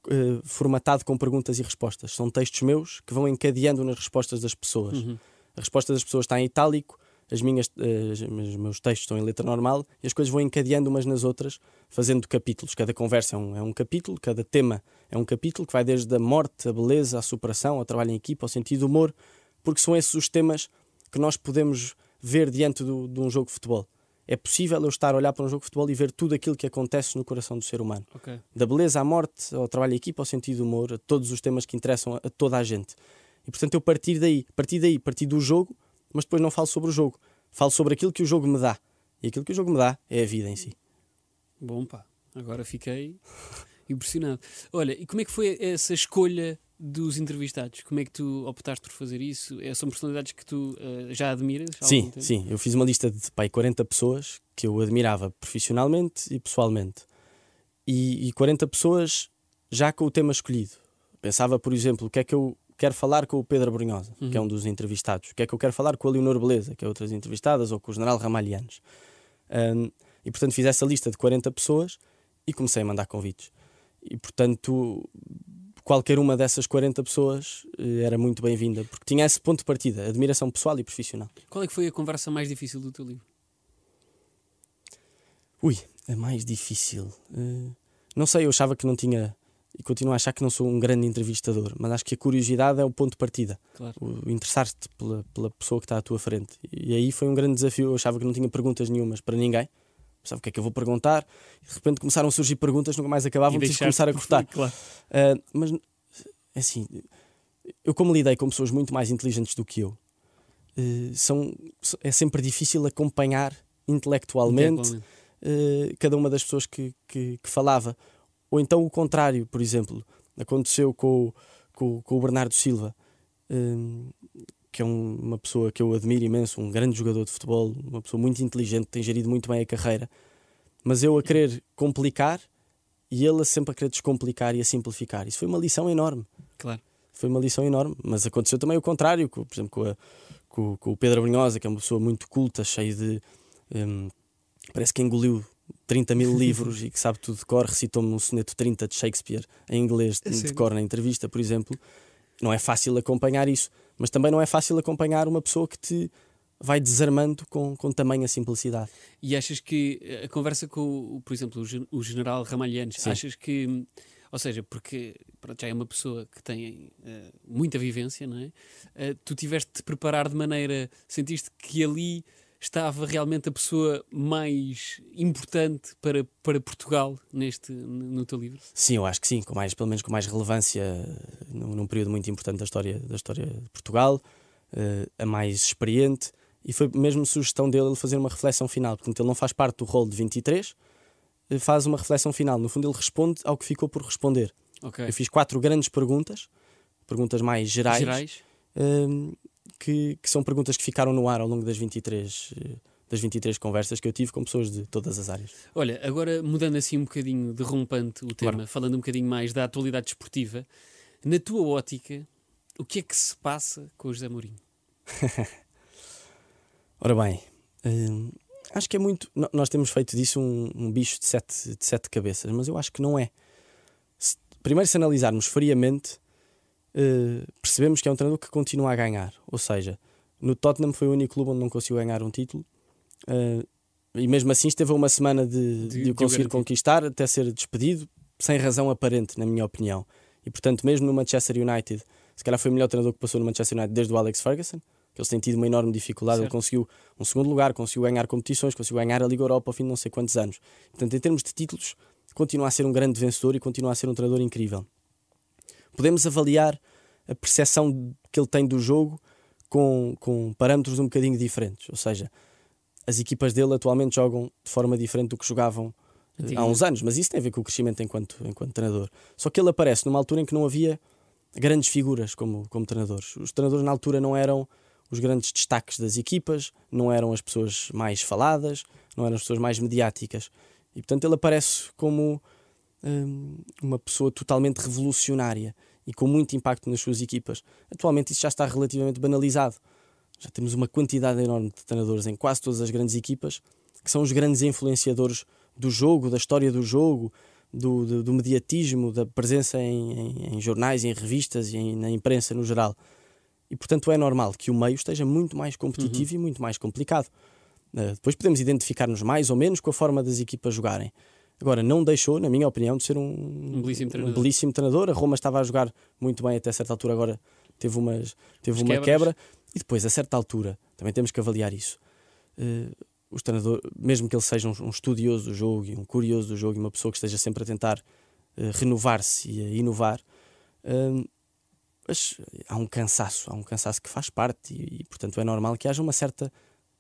uh, formatado com perguntas e respostas. São textos meus que vão encadeando nas respostas das pessoas. Uhum a resposta das pessoas está em itálico, as minhas, as, os meus textos estão em letra normal e as coisas vão encadeando umas nas outras, fazendo capítulos. Cada conversa é um, é um capítulo, cada tema é um capítulo que vai desde a morte, a beleza, a superação, ao trabalho em equipa, ao sentido do humor, porque são esses os temas que nós podemos ver diante do, de um jogo de futebol. É possível eu estar a olhar para um jogo de futebol e ver tudo aquilo que acontece no coração do ser humano. Okay. Da beleza à morte, ao trabalho em equipa, ao sentido do humor, a todos os temas que interessam a toda a gente. E portanto eu partir daí, partir daí, partir do jogo, mas depois não falo sobre o jogo. Falo sobre aquilo que o jogo me dá. E aquilo que o jogo me dá é a vida em si. Bom, pá, agora fiquei [laughs] impressionado. Olha, e como é que foi essa escolha dos entrevistados? Como é que tu optaste por fazer isso? É, são personalidades que tu uh, já admiras? Sim, sim. Eu fiz uma lista de pai, 40 pessoas que eu admirava profissionalmente e pessoalmente. E, e 40 pessoas já com o tema escolhido. Pensava, por exemplo, o que é que eu quero falar com o Pedro Brunhosa, que é um dos entrevistados? O que é que eu quero falar com a Leonor Beleza, que é outras entrevistadas, ou com o General Ramalhianos? Um, e portanto fiz essa lista de 40 pessoas e comecei a mandar convites. E portanto, qualquer uma dessas 40 pessoas eh, era muito bem-vinda, porque tinha esse ponto de partida, admiração pessoal e profissional. Qual é que foi a conversa mais difícil do teu livro? Ui, a mais difícil. Uh, não sei, eu achava que não tinha. E continuo a achar que não sou um grande entrevistador, mas acho que a curiosidade é o ponto de partida. Claro. O interessar-te pela, pela pessoa que está à tua frente. E aí foi um grande desafio. Eu achava que não tinha perguntas nenhumas para ninguém. Sabe o que é que eu vou perguntar? E de repente começaram a surgir perguntas, nunca mais acabavam, que começar a cortar. Claro. Uh, mas, assim, eu como lidei com pessoas muito mais inteligentes do que eu, uh, são, é sempre difícil acompanhar intelectualmente, intelectualmente. Uh, cada uma das pessoas que, que, que, falava. Ou então o contrário, por exemplo, aconteceu com, com, com o Bernardo Silva, que é um, uma pessoa que eu admiro imenso, um grande jogador de futebol, uma pessoa muito inteligente, tem gerido muito bem a carreira, mas eu a querer complicar e ele sempre a querer descomplicar e a simplificar. Isso foi uma lição enorme. Claro. Foi uma lição enorme, mas aconteceu também o contrário, com, por exemplo, com, a, com, com o Pedro Brunhosa, que é uma pessoa muito culta, cheio de. Um, parece que engoliu 30 mil [laughs] livros e que sabe tudo de cor, recitou-me um soneto 30 de Shakespeare em inglês é de cor na entrevista, por exemplo. Não é fácil acompanhar isso, mas também não é fácil acompanhar uma pessoa que te vai desarmando com, com tamanha simplicidade. E achas que a conversa com, por exemplo, o general Ramalhianes, achas que, ou seja, porque pronto, já é uma pessoa que tem uh, muita vivência, não é? Uh, tu tiveste de preparar de maneira, sentiste que ali estava realmente a pessoa mais importante para, para Portugal neste no teu livro? Sim, eu acho que sim, com mais, pelo menos com mais relevância num, num período muito importante da história da história de Portugal, uh, a mais experiente e foi mesmo sugestão dele fazer uma reflexão final, portanto ele não faz parte do rol de 23, eh, faz uma reflexão final, no fundo ele responde ao que ficou por responder. Okay. Eu fiz quatro grandes perguntas, perguntas mais gerais. gerais. Uh, que, que, são perguntas que ficaram no ar ao longo das 23, das 23 conversas que eu tive com pessoas de todas as áreas. Olha, agora mudando assim um bocadinho, derrompante o tema, claro. falando um bocadinho mais da atualidade desportiva, na tua ótica, o que é que se passa com o José Mourinho? [laughs] Ora bem, hum, acho que é muito. Nós temos feito disso um, um, bicho de sete, de sete cabeças, mas eu acho que não é. Se, primeiro, se analisarmos friamente, uh, percebemos que é um treinador que continua a ganhar. Ou seja, no Tottenham foi o único clube onde não conseguiu ganhar um título. Uh, e mesmo assim esteve uma semana de, de, de o conseguir de conquistar até ser despedido, sem razão aparente, na minha opinião. E portanto, mesmo no Manchester United, se calhar foi o melhor treinador que passou no Manchester United desde o Alex Ferguson, que eles têm tido uma enorme dificuldade. Certo. Ele conseguiu um segundo lugar, conseguiu ganhar competições, conseguiu ganhar a Liga Europa ao fim de não sei quantos anos. Portanto, em termos de títulos, continua a ser um grande vencedor e continua a ser um treinador incrível podemos avaliar a percepção que ele tem do jogo com, com parâmetros um bocadinho diferentes. Ou seja, as equipas dele atualmente jogam de forma diferente do que jogavam eh, há uns anos, mas isso tem a ver com o crescimento enquanto, enquanto treinador. Só que ele aparece numa altura em que não havia grandes figuras como, como treinadores. Os treinadores na altura não eram os grandes destaques das equipas, não eram as pessoas mais faladas, não eram as pessoas mais mediáticas. E portanto ele aparece como hum, uma pessoa totalmente revolucionária e com muito impacto nas suas equipas. Atualmente isso já está relativamente banalizado. Já temos uma quantidade enorme de treinadores em quase todas as grandes equipas que são os grandes influenciadores do jogo, da história do jogo, do, do, do mediatismo, da presença em, em, em, jornais, em revistas e na imprensa no geral. E portanto é normal que o meio esteja muito mais competitivo uhum. e muito mais complicado. Uh, depois podemos identificar-nos mais ou menos com a forma das equipas jogarem. Agora, não deixou, na minha opinião, de ser um, um, belíssimo, treinador. um belíssimo treinador. A Roma estava a jogar muito bem até certa altura, agora teve, umas, teve uma quebra. E depois, a certa altura, também temos que avaliar isso. Uh, os treinadores, mesmo que ele seja um, um, estudioso do jogo e um curioso do jogo e uma pessoa que esteja sempre a tentar uh, renovar-se e a inovar, uh, mas há um cansaço, há um cansaço que faz parte e, e, portanto, é normal que haja uma certa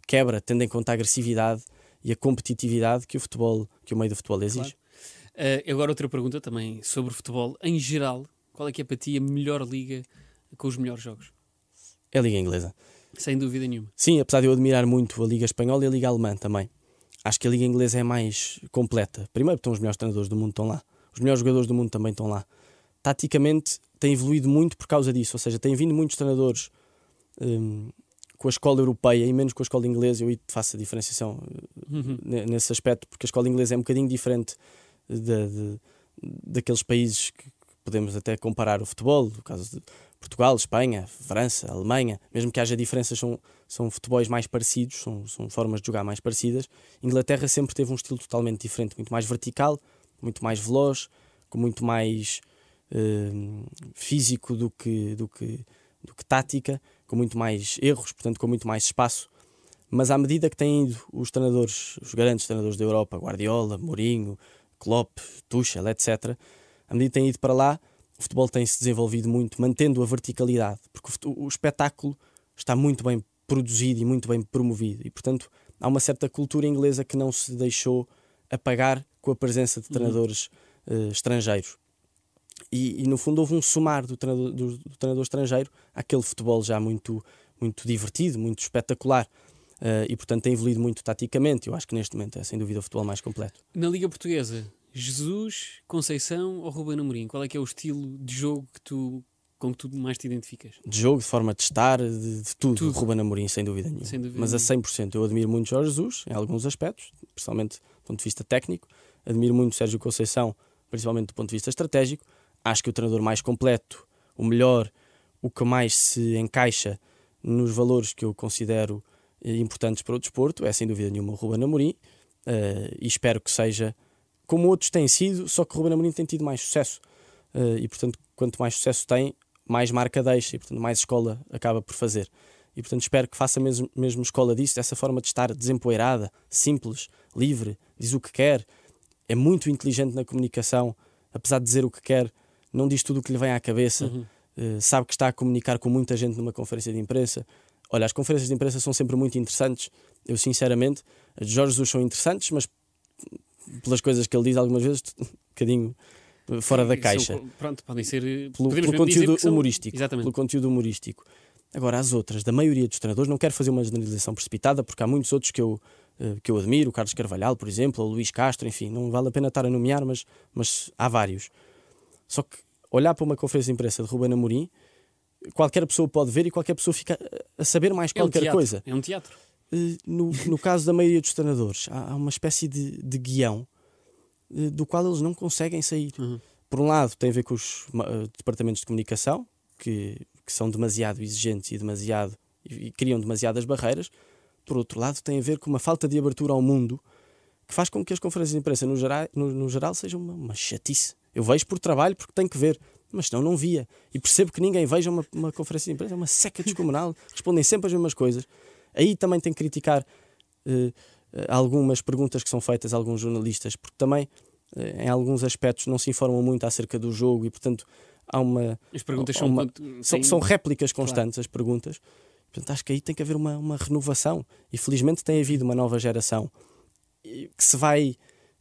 quebra, tendo em conta a agressividade e a competitividade que o futebol, que o meio do futebol exige. Claro. Uh, agora outra pergunta também sobre futebol. Em geral, qual é que é para ti a melhor liga com os melhores jogos? É a Liga Inglesa. Sem dúvida nenhuma. Sim, apesar de eu admirar muito a Liga Espanhola e a Liga Alemã também. Acho que a Liga Inglesa é mais completa. Primeiro, estão os melhores treinadores do mundo estão lá. Os melhores jogadores do mundo também estão lá. taticamente tem evoluído muito por causa disso, ou seja, tem vindo muitos treinadores um, com a escola europeia e menos com a escola inglesa. Eu faço a diferenciação uhum. nesse aspecto, porque a escola inglesa é um bocadinho diferente de, de, daqueles países que podemos até comparar o futebol, no caso de Portugal, Espanha, França, Alemanha, mesmo que haja diferenças, são, são futebols mais parecidos, são, são formas de jogar mais parecidas. Inglaterra sempre teve um estilo totalmente diferente, muito mais vertical, muito mais veloz, com muito mais uh, físico do que, do, que, do que tática, com muito mais erros, portanto, com muito mais espaço. Mas à medida que têm ido os treinadores, os grandes treinadores da Europa, Guardiola, Mourinho, Klopp, Tuchel, etc., à medida que têm ido para lá, o futebol tem se desenvolvido muito, mantendo a verticalidade, porque o, o, espetáculo está muito bem produzido e muito bem promovido, e portanto há uma certa cultura inglesa que não se deixou apagar com a presença de uhum. treinadores uhum. uh, estrangeiros. E, e, no fundo houve um somar do treinador, do, do treinador estrangeiro àquele futebol já muito, muito divertido, muito espetacular. Uh, e portanto tem evoluído muito taticamente. Eu acho que neste momento é sem dúvida o futebol mais completo. Na Liga Portuguesa, Jesus, Conceição ou Ruben Amorim? Qual é que é o estilo de jogo que tu, com que tu mais te identificas? De jogo, de forma de estar, de, de tudo. tudo. Ruben Amorim, sem dúvida nenhuma. Sem dúvida Mas a 100%. Eu admiro muito Jorge Jesus, em alguns aspectos, principalmente do ponto de vista técnico. Admiro muito Sérgio Conceição, principalmente do ponto de vista estratégico. Acho que o treinador mais completo, o melhor, o que mais se encaixa nos valores que eu considero importantes para o desporto é, sem dúvida nenhuma, o Ruben Amorim. Uh, e espero que seja como outros têm sido, só que o Ruben Amorim tem tido mais sucesso. Uh, e portanto, quanto mais sucesso tem, mais marca deixa e portanto mais escola acaba por fazer. E portanto espero que faça mesmo, mesmo escola disso, dessa forma de estar desempoeirada, simples, livre, diz o que quer, é muito inteligente na comunicação, apesar de dizer o que quer, não diz tudo o que lhe vem à cabeça, uhum. uh, sabe que está a comunicar com muita gente numa conferência de imprensa. Olha, as conferências de imprensa são sempre muito interessantes. Eu, sinceramente, as de Jorge Jesus são interessantes, mas pelas coisas que ele diz algumas vezes, [laughs] um bocadinho fora da caixa. São, pronto, podem ser. Pelo, pelo conteúdo humorístico. Exatamente. Pelo conteúdo humorístico. Agora, as outras, da maioria dos treinadores, não quero fazer uma generalização precipitada, porque há muitos outros que eu, eh, que eu admiro, o Carlos Carvalhal, por exemplo, o Luís Castro, enfim, não vale a pena estar a nomear, mas, mas há vários. Só que olhar para uma conferência de imprensa de Ruben Amorim, qualquer pessoa pode ver e qualquer pessoa fica a saber mais qualquer é um coisa. É um teatro. Eh, no, no caso da maioria dos treinadores, há uma espécie de, de guião eh, do qual eles não conseguem sair. Uhum. Por um lado, tem a ver com os uh, departamentos de comunicação, que, que são demasiado exigentes e demasiado e, e criam demasiadas barreiras. Por outro lado, tem a ver com uma falta de abertura ao mundo que faz com que as conferências de imprensa, no geral, no, no geral sejam uma, uma, chatice. Eu vejo por trabalho porque tenho que ver, mas senão não via. E percebo que ninguém veja uma, uma conferência de imprensa, é uma seca descomunal, [laughs] respondem sempre as mesmas coisas. Aí também tem que criticar. Uh, eh, algumas perguntas que são feitas a alguns jornalistas, porque também eh, em alguns aspectos não se informam muito acerca do jogo e, portanto, há uma. As perguntas há uma, são, são, réplicas constantes, claro. as perguntas. Portanto, acho que aí tem que haver uma, uma renovação e felizmente tem havido uma nova geração que se vai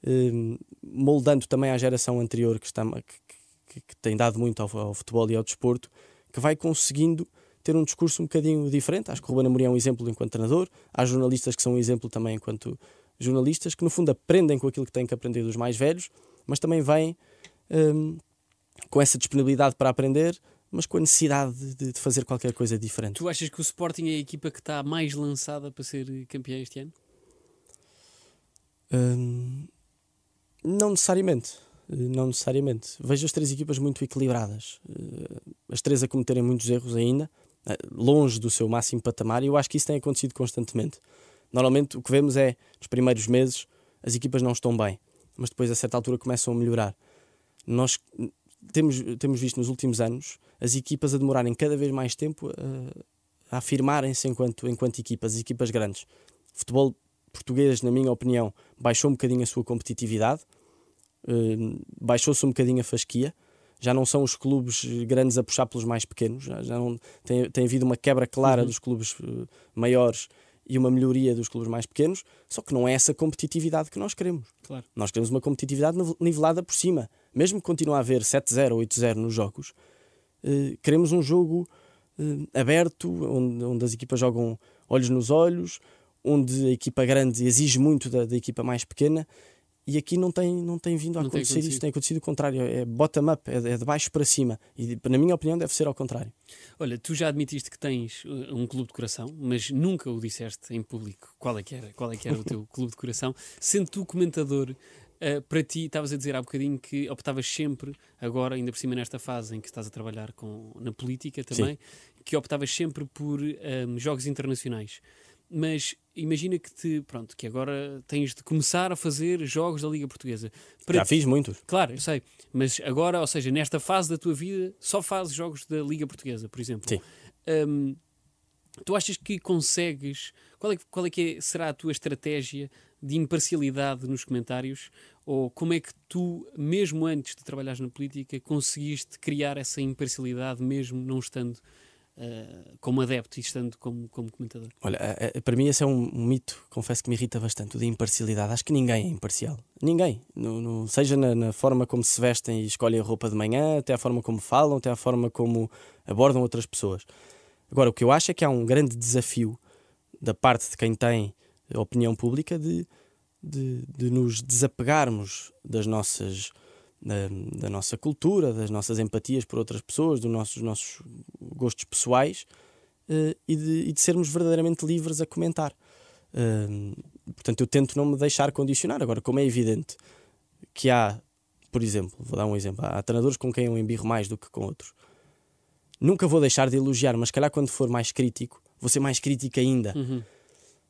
eh, moldando também à geração anterior que, está, que, que, que tem dado muito ao, ao futebol e ao desporto, que vai conseguindo ter um discurso um bocadinho diferente. Acho que o Ruben Amorim é um exemplo enquanto treinador. Há jornalistas que são um exemplo também enquanto jornalistas, que no fundo aprendem com aquilo que têm que aprender dos mais velhos, mas também vêm um, com essa disponibilidade para aprender, mas com a necessidade de, de, fazer qualquer coisa diferente. Tu achas que o Sporting é a equipa que está mais lançada para ser campeã este ano? Hum, não necessariamente. Não necessariamente. Vejo as três equipas muito equilibradas. Eh, as três a cometerem muitos erros ainda, eh, longe do seu máximo patamar, e eu acho que isso tem acontecido constantemente. Normalmente o que vemos é, nos primeiros meses, as equipas não estão bem, mas depois a certa altura começam a melhorar. Nós temos, temos visto nos últimos anos as equipas a demorarem cada vez mais tempo a, a afirmarem-se enquanto, enquanto equipas, as equipas grandes. O futebol português, na minha opinião, baixou um bocadinho a sua competitividade, baixou-se um bocadinho a fasquia já não são os clubes grandes a puxar pelos mais pequenos, já, já não tem, tem havido uma quebra clara uhum. dos clubes uh, maiores e uma melhoria dos clubes mais pequenos, só que não é essa competitividade que nós queremos. Claro. Nós queremos uma competitividade nivelada por cima. Mesmo que continue a haver 7-0 ou 8-0 nos jogos, uh, queremos um jogo aberto, onde, onde as equipas jogam olhos nos olhos, onde a equipa grande exige muito da, da equipa mais pequena E aqui não tem, não tem vindo a Não acontecer isso, tem acontecido o contrário, é bottom-up, é, é de baixo para cima. E na minha opinião deve ser ao contrário. Olha, tu já admitiste que tens uh, um clube de coração, mas nunca o disseste em público. Qual é que era? Qual é que era o teu [laughs] clube de coração? Sendo tu comentador, uh, para ti, estavas a dizer há bocadinho que optavas sempre, agora, ainda por cima nesta fase em que estás a trabalhar com, na política também, que optavas sempre por um, jogos internacionais. Mas imagina que te, pronto, que agora tens de começar a fazer jogos da Liga Portuguesa. Para Já fiz muitos. Claro, eu sei. Mas agora, ou seja, nesta fase da tua vida, só fazes jogos da Liga Portuguesa, por exemplo. Sim. Hum, tu achas que consegues. Qual é, que- qual é que é- será a tua estratégia de imparcialidade nos comentários? Ou como é que tu, mesmo antes de trabalhares na política, conseguiste criar essa imparcialidade, mesmo não estando ah, como adepto e estando como, como comentador? Olha, é- é- para mim esse é um, um mito, confesso que me irrita bastante, o da imparcialidade. Acho que ninguém é imparcial. Ninguém. No, no- seja na, na forma como se vestem e escolhem a roupa de manhã, até a forma como falam, até a forma como abordam outras pessoas. Agora, o que eu acho é que há um grande desafio da parte de quem tem opinião pública de, de, de nos desapegarmos das nossas da, da nossa cultura, das nossas empatias por outras pessoas, dos nossos, nossos gostos pessoais eh, e, de, e de sermos verdadeiramente livres a comentar. Hum, portanto, eu tento não me deixar condicionar. Agora, como é evidente que há, por exemplo, vou dar um exemplo, há treinadores com quem eu embirro mais do que com outros. Nunca vou deixar de elogiar, mas calhar quando for mais crítico, vou ser mais crítico ainda. Uhum.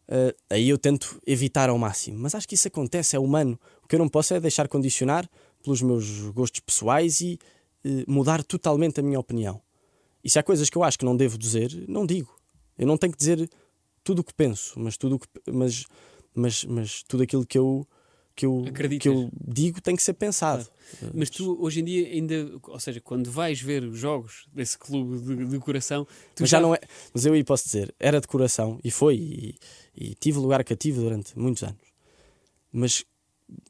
Uh, aí eu tento evitar ao máximo. Mas acho que isso acontece, é humano. O que eu não posso é deixar condicionar pelos meus gostos pessoais e uh, mudar totalmente a minha opinião. E se há coisas que eu acho que não devo dizer, não digo. Eu não tenho que dizer tudo o que penso, mas tudo, o que, mas, mas, mas tudo aquilo que eu, que, eu, Acreditas. que eu digo tem que ser pensado. Mas tu, hoje em dia, ainda, ou seja, quando vais ver os jogos desse clube de, de coração, tu mas já não é. Mas eu aí posso dizer, era de coração e foi, e, e tive lugar cativo durante muitos anos. Mas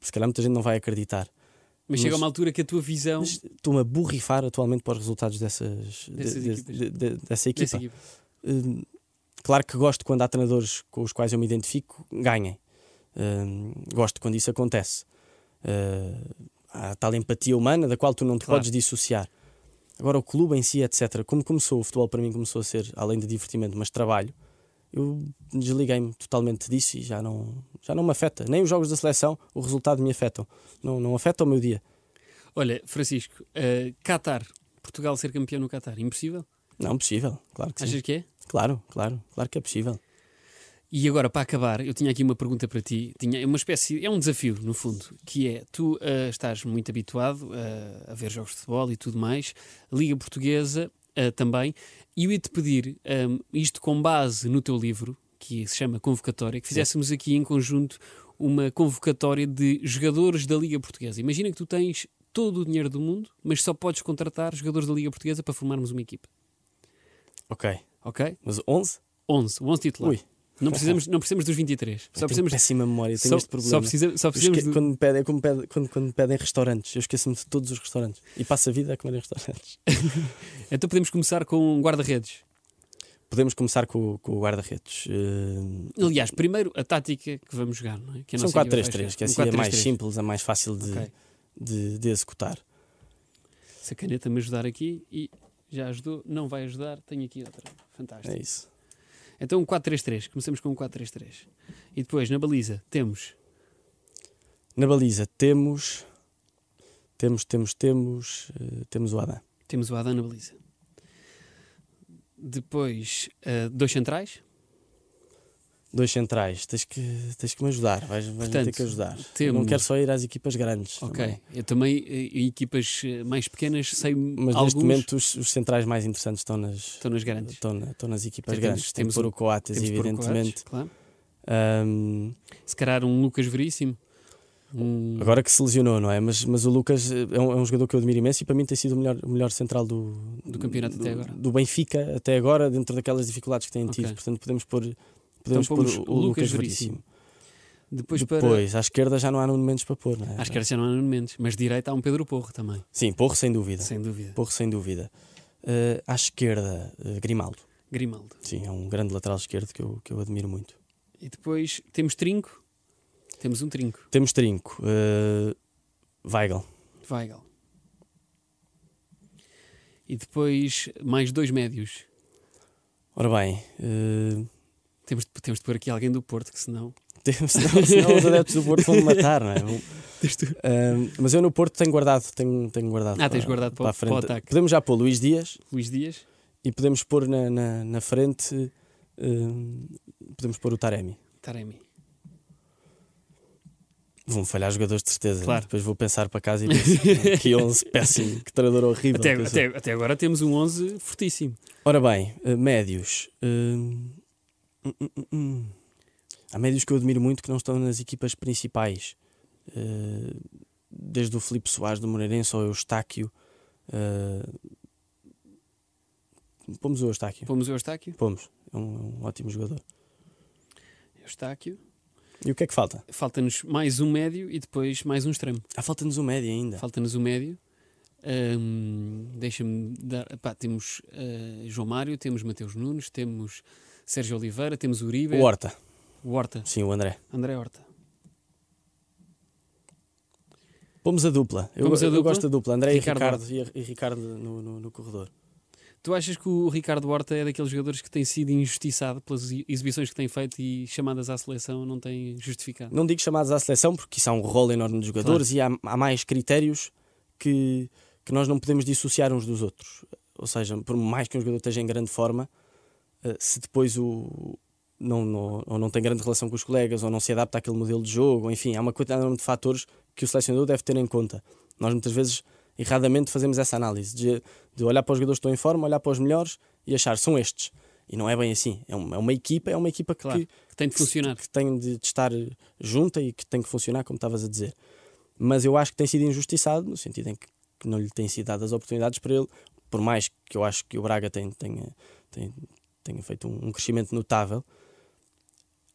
se calhar muita gente não vai acreditar. Mas chega Mas- uma altura que a tua visão estou-me a borrifar atualmente para os resultados dessas, de- Dessas de- de- de- dessa equipa. dessa equipa. Hum, claro que gosto quando há treinadores com os quais eu me identifico ganhem. Hum, gosto quando isso acontece. Uh, há tal empatia humana da qual tu não te Claro. podes dissociar. Agora, o clube em si, etc., como começou, o futebol para mim começou a ser, além de divertimento, mas trabalho, eu desliguei-me totalmente disso e já não, já não me afeta. Nem os jogos da seleção, o resultado me afetam. Não, não afeta o meu dia. Olha, Francisco, uh, Qatar, Portugal ser campeão no Qatar, impossível? Não, possível, claro que sim. Achas que é? Claro, claro, claro que é possível. E agora, para acabar, eu tinha aqui uma pergunta para ti. Tinha uma espécie, é um desafio, no fundo, que é: tu ah, estás muito habituado ah, a ver jogos de futebol e tudo mais, Liga Portuguesa ah, também, e eu ia-te pedir, ahm, isto com base no teu livro, que se chama Convocatória, que fizéssemos aqui em conjunto uma convocatória de jogadores da Liga Portuguesa. Imagina que tu tens todo o dinheiro do mundo, mas só podes contratar jogadores da Liga Portuguesa para formarmos uma equipa. Ok. Ok? Mas 11? 11, 11 titulares. Ui. Não precisamos, não precisamos dos 23. Só Só precisamos, péssima memória, tenho só, este problema. só, precisa, só Eu precisamos esque- de- quando, pedem, é como pede- quando, quando pedem restaurantes, eu esqueço-me de todos os restaurantes. E passo a vida a comer em restaurantes. [laughs] Então podemos começar com um guarda-redes. Podemos começar com, com o guarda-redes. Eh, Aliás, primeiro a tática que vamos jogar, não é? Que são nossa equipa vai 4-3-3, jogar. que Um assim é mais 4-3-3. simples, é mais fácil de, Ok. de, de executar. Se a caneta me ajudar aqui e já ajudou, não vai ajudar, tenho aqui outra. Fantástico. É isso. Então um 4-3-3, começamos com um 4-3-3. E depois na baliza temos Na baliza temos. Temos, temos, temos. eh, temos o Adam. temos o Adam na baliza. Depois ah, dois centrais. Dois centrais. Tens que, tens que me ajudar. Vais, vais Portanto, ter que ajudar. Temos- Não quero só ir às equipas grandes. Ok. também. Eu também, eh, em equipas eh, mais pequenas, sei Mas alguns neste momento os, os centrais mais interessantes estão nas, estão nas grandes. estão, na- estão nas equipas Temos- grandes. Tem temos que pôr um- o Coates, Temos de pôr o evidentemente. Coates, claro. Ahm, Se calhar um Lucas Veríssimo. Um... agora que se lesionou, não é? Mas, mas o Lucas eh, é um, é um jogador que eu admiro imenso e para mim tem sido o melhor, o melhor central do, Do campeonato até agora. Do Benfica até agora, dentro daquelas dificuldades que têm Ok. tido. Portanto, podemos pôr, podemos Então pôr o, o Lucas Veríssimo. Depois, para. Depois, à esquerda já não há Nuno Mendes para pôr, não é? Acho que já não há Nuno Mendes, mas direita há um Pedro Porro também, Sim, Porro sem dúvida. sem dúvida. Porro sem dúvida. Eh, à esquerda, eh, Grimaldo. Grimaldo. Sim, é um grande lateral esquerdo que eu, que eu admiro muito. E depois temos Trinco. Temos um trinco. Temos trinco. Uh, Weigl. Weigl. E depois mais dois médios. Ora bem. Uh... Temos, de, temos de pôr aqui alguém do Porto, que senão. [laughs] Temos, senão, senão os adeptos do Porto vão me matar, não é? Uh, [laughs] mas eu no Porto tenho guardado, tenho, tenho guardado. Ah, para, tens guardado para, para, a frente. Para o ataque. Podemos já pôr Luís Dias. Luís Dias. E podemos pôr na, na, na frente. Uh, podemos pôr o Taremi. Taremi. Vão falhar jogadores de certeza. Claro. Depois vou pensar para casa e [laughs] penso, que 11 péssimo, que treinador horrível. Até, até, até, agora temos um 11 fortíssimo. Ora bem, uh, médios. Uh, uh, Há médios que eu admiro muito que não estão nas equipas principais. Eh, desde o Filipe Soares do Moreirense ao Eustáquio. Pomos o Eustáquio. Pomos o Eustáquio? Pomos. É um, um ótimo jogador. Eustáquio. E o que é que falta? Falta-nos mais um médio e depois mais um extremo. Ah, falta-nos um médio ainda. Falta-nos um médio. Um, Deixa-me dar. Pá, temos uh, João Mário, temos Mateus Nunes, temos Sérgio Oliveira, temos Uribe. O Horta. O Horta. Sim, o André. André Horta. Pomos a dupla. Eu, a dupla? eu gosto da dupla. André Ricardo e Ricardo, e, e Ricardo no, no, no corredor. Tu achas que o Ricardo Horta é daqueles jogadores que tem sido injustiçado pelas exibições que tem feito e chamadas à seleção não tem justificado? Não digo chamadas à seleção porque isso há um rol enorme de jogadores claro. e há, há, mais critérios que, que nós não podemos dissociar uns dos outros. Ou seja, por mais que um jogador esteja em grande forma, se depois o, não, não, ou não tem grande relação com os colegas, ou não se adapta àquele modelo de jogo, enfim, há uma quantidade de fatores que o selecionador deve ter em conta. Nós muitas vezes erradamente fazemos essa análise de, de, olhar para os jogadores que estão em forma, olhar para os melhores e achar são estes. E não é bem assim. É uma, é uma equipa, é uma equipa que, claro, que tem de funcionar, que, que tem de, de, estar junta e que tem que funcionar, como estavas a dizer. Mas eu acho que tem sido injustiçado no sentido em que, que não lhe têm sido dadas oportunidades para ele, por mais que eu acho que o Braga tenha, tenha, tenha, tenha feito um, um crescimento notável.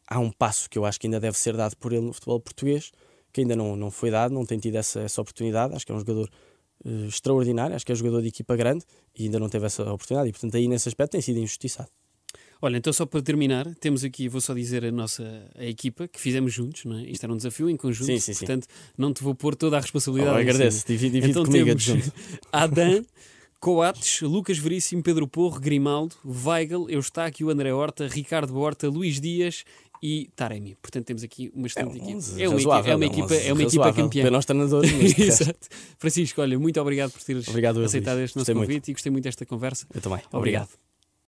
Há um passo que eu acho que ainda deve ser dado por ele no futebol português, que ainda não, não foi dado, não tem tido essa, essa oportunidade. Acho que é um jogador uh, extraordinário, acho que é jogador de equipa grande e ainda não teve essa oportunidade e, portanto, aí nesse aspecto tem sido injustiçado. Olha, então só para terminar, temos aqui, vou só dizer a nossa a equipa que fizemos juntos, não é? Isto era um desafio em conjunto, sim, sim, portanto sim. não te vou pôr toda a responsabilidade. Oh, agradeço, divide, divide então comigo temos Adam, [laughs] Coates, Lucas Veríssimo, Pedro Porro, Grimaldo, Weigl, Eustáquio, André Horta, Ricardo Horta, Luís Dias e Taremi. Portanto, temos aqui uma excelente é equipa. É uma, equipa, é uma equipa, é uma equipa campeã. nós treinadores. [laughs] Exato. Francisco, olha, muito obrigado por teres obrigado, aceitado este nosso convite muito. e gostei muito desta conversa. Eu também. Obrigado. obrigado.